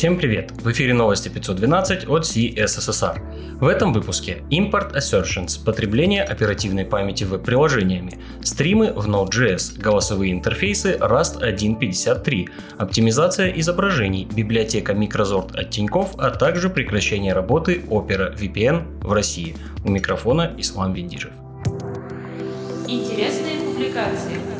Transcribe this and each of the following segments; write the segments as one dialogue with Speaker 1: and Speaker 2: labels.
Speaker 1: Всем привет! В эфире новости 512 от CSSR. В этом выпуске Import Assertions, потребление оперативной памяти веб-приложениями, стримы в Node.js, голосовые интерфейсы Rust 1.53, оптимизация изображений, библиотека Microsoft от Тинькофф, а также прекращение работы Opera VPN в России. У микрофона Ислам Виндижев.
Speaker 2: Интересные публикации.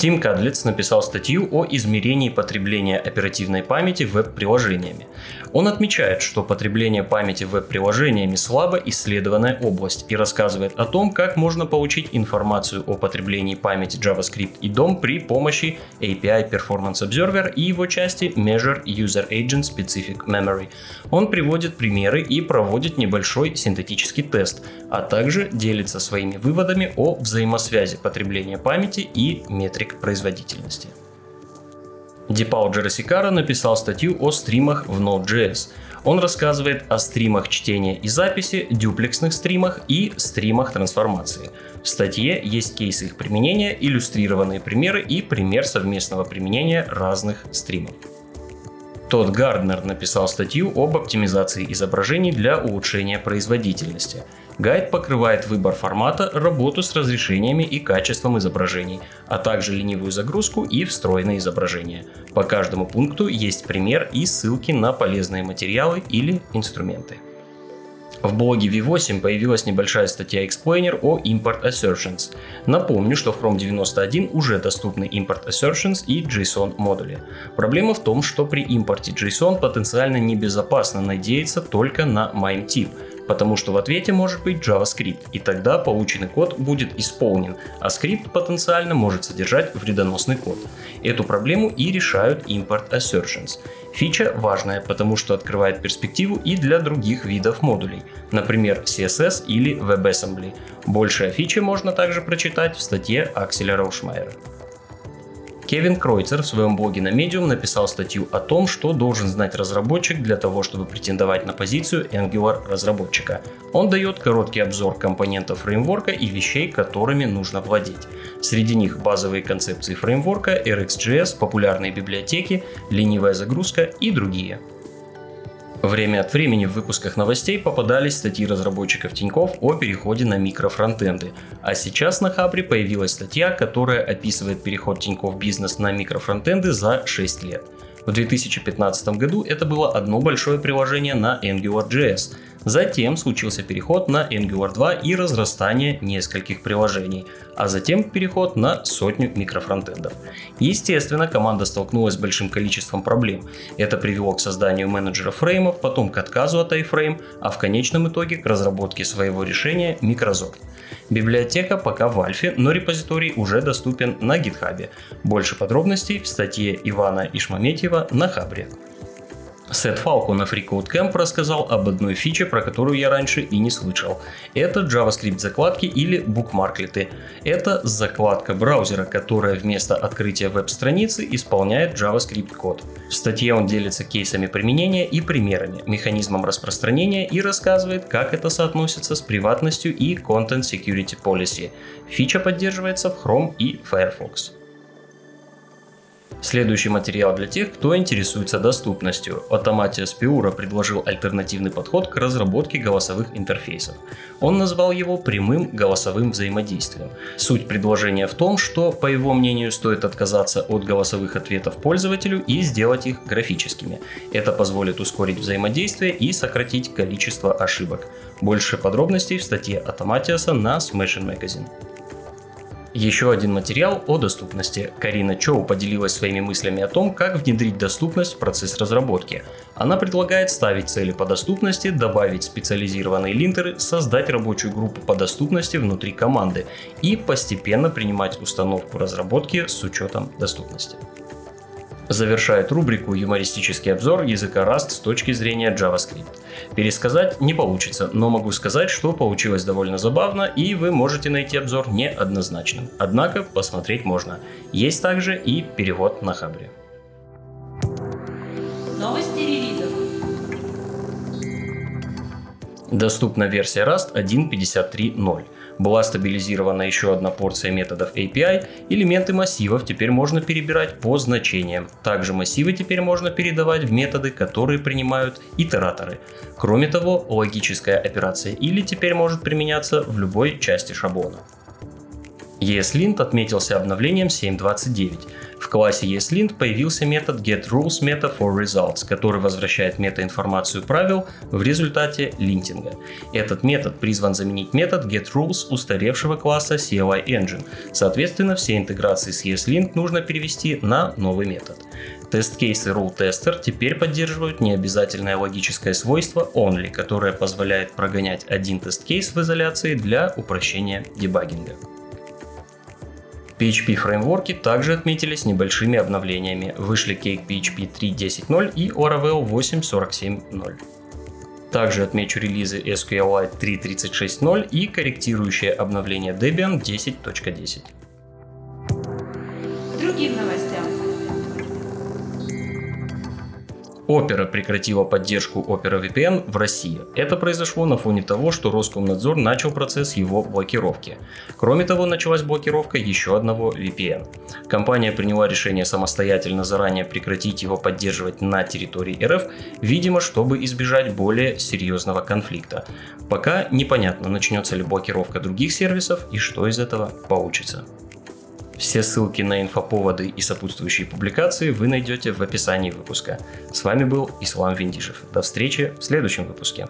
Speaker 1: Тим Кадлиц написал статью о измерении потребления оперативной памяти веб-приложениями. Он отмечает, что потребление памяти веб-приложениями слабо исследованная область и рассказывает о том, как можно получить информацию о потреблении памяти JavaScript и DOM при помощи API Performance Observer и его части Measure User Agent Specific Memory. Он приводит примеры и проводит небольшой синтетический тест, а также делится своими выводами о взаимосвязи потребления памяти и метрик метрик производительности. Дипау Джерасикара написал статью о стримах в Node.js. Он рассказывает о стримах чтения и записи, дюплексных стримах и стримах трансформации. В статье есть кейсы их применения, иллюстрированные примеры и пример совместного применения разных стримов. Тодд Гарднер написал статью об оптимизации изображений для улучшения производительности. Гайд покрывает выбор формата, работу с разрешениями и качеством изображений, а также ленивую загрузку и встроенные изображения. По каждому пункту есть пример и ссылки на полезные материалы или инструменты. В блоге V8 появилась небольшая статья Explainer о Import Assertions. Напомню, что в Chrome 91 уже доступны Import Assertions и JSON модули. Проблема в том, что при импорте JSON потенциально небезопасно надеяться только на MIME тип – потому что в ответе может быть JavaScript, и тогда полученный код будет исполнен, а скрипт потенциально может содержать вредоносный код. Эту проблему и решают Import Assertions. Фича важная, потому что открывает перспективу и для других видов модулей, например CSS или WebAssembly. Больше о фиче можно также прочитать в статье Акселя Раушмайера. Кевин Кройцер в своем блоге на Medium написал статью о том, что должен знать разработчик для того, чтобы претендовать на позицию Angular разработчика. Он дает короткий обзор компонентов фреймворка и вещей, которыми нужно владеть. Среди них базовые концепции фреймворка, RxJS, популярные библиотеки, ленивая загрузка и другие. Время от времени в выпусках новостей попадались статьи разработчиков Тиньков о переходе на микрофронтенды. А сейчас на Хабре появилась статья, которая описывает переход Тиньков Бизнес на микрофронтенды за 6 лет. В 2015 году это было одно большое приложение на AngularJS – Затем случился переход на Angular 2 и разрастание нескольких приложений, а затем переход на сотню микрофронтендов. Естественно, команда столкнулась с большим количеством проблем. Это привело к созданию менеджера фреймов, потом к отказу от iFrame, а в конечном итоге к разработке своего решения Microsoft. Библиотека пока в альфе, но репозиторий уже доступен на GitHub. Больше подробностей в статье Ивана Ишмаметьева на Хабре. Сет Фалко на FreeCodeCamp рассказал об одной фиче, про которую я раньше и не слышал. Это JavaScript закладки или букмарклеты. Это закладка браузера, которая вместо открытия веб-страницы исполняет JavaScript код. В статье он делится кейсами применения и примерами, механизмом распространения и рассказывает, как это соотносится с приватностью и Content Security Policy. Фича поддерживается в Chrome и Firefox. Следующий материал для тех, кто интересуется доступностью. Automatia Spiura предложил альтернативный подход к разработке голосовых интерфейсов. Он назвал его прямым голосовым взаимодействием. Суть предложения в том, что, по его мнению, стоит отказаться от голосовых ответов пользователю и сделать их графическими. Это позволит ускорить взаимодействие и сократить количество ошибок. Больше подробностей в статье Automatias на Smashing Magazine. Еще один материал о доступности. Карина Чоу поделилась своими мыслями о том, как внедрить доступность в процесс разработки. Она предлагает ставить цели по доступности, добавить специализированные линтеры, создать рабочую группу по доступности внутри команды и постепенно принимать установку разработки с учетом доступности завершает рубрику «Юмористический обзор языка Rust с точки зрения JavaScript». Пересказать не получится, но могу сказать, что получилось довольно забавно, и вы можете найти обзор неоднозначным. Однако посмотреть можно. Есть также и перевод на Хабре.
Speaker 2: Новости релизов.
Speaker 1: Доступна версия Rust 1.53.0. Была стабилизирована еще одна порция методов API, элементы массивов теперь можно перебирать по значениям. Также массивы теперь можно передавать в методы, которые принимают итераторы. Кроме того, логическая операция или теперь может применяться в любой части шаблона. ESLint отметился обновлением 7.29. Классе ESLint появился метод getRulesMeta for results, который возвращает метаинформацию правил в результате линтинга. Этот метод призван заменить метод getRules устаревшего класса CLI Engine. Соответственно, все интеграции с ESLint нужно перевести на новый метод. Тест-кейсы RuleTester теперь поддерживают необязательное логическое свойство only, которое позволяет прогонять один тест-кейс в изоляции для упрощения дебагинга. PHP фреймворки также отметились небольшими обновлениями. Вышли Cake PHP 3.10.0 и Laravel 8.47.0. Также отмечу релизы SQLite 3.36.0 и корректирующее обновление Debian 10.10.
Speaker 2: Другим новостям.
Speaker 1: Opera прекратила поддержку Opera VPN в России. Это произошло на фоне того, что Роскомнадзор начал процесс его блокировки. Кроме того, началась блокировка еще одного VPN. Компания приняла решение самостоятельно заранее прекратить его поддерживать на территории РФ, видимо, чтобы избежать более серьезного конфликта. Пока непонятно, начнется ли блокировка других сервисов и что из этого получится. Все ссылки на инфоповоды и сопутствующие публикации вы найдете в описании выпуска. С вами был Ислам Виндишев. До встречи в следующем выпуске.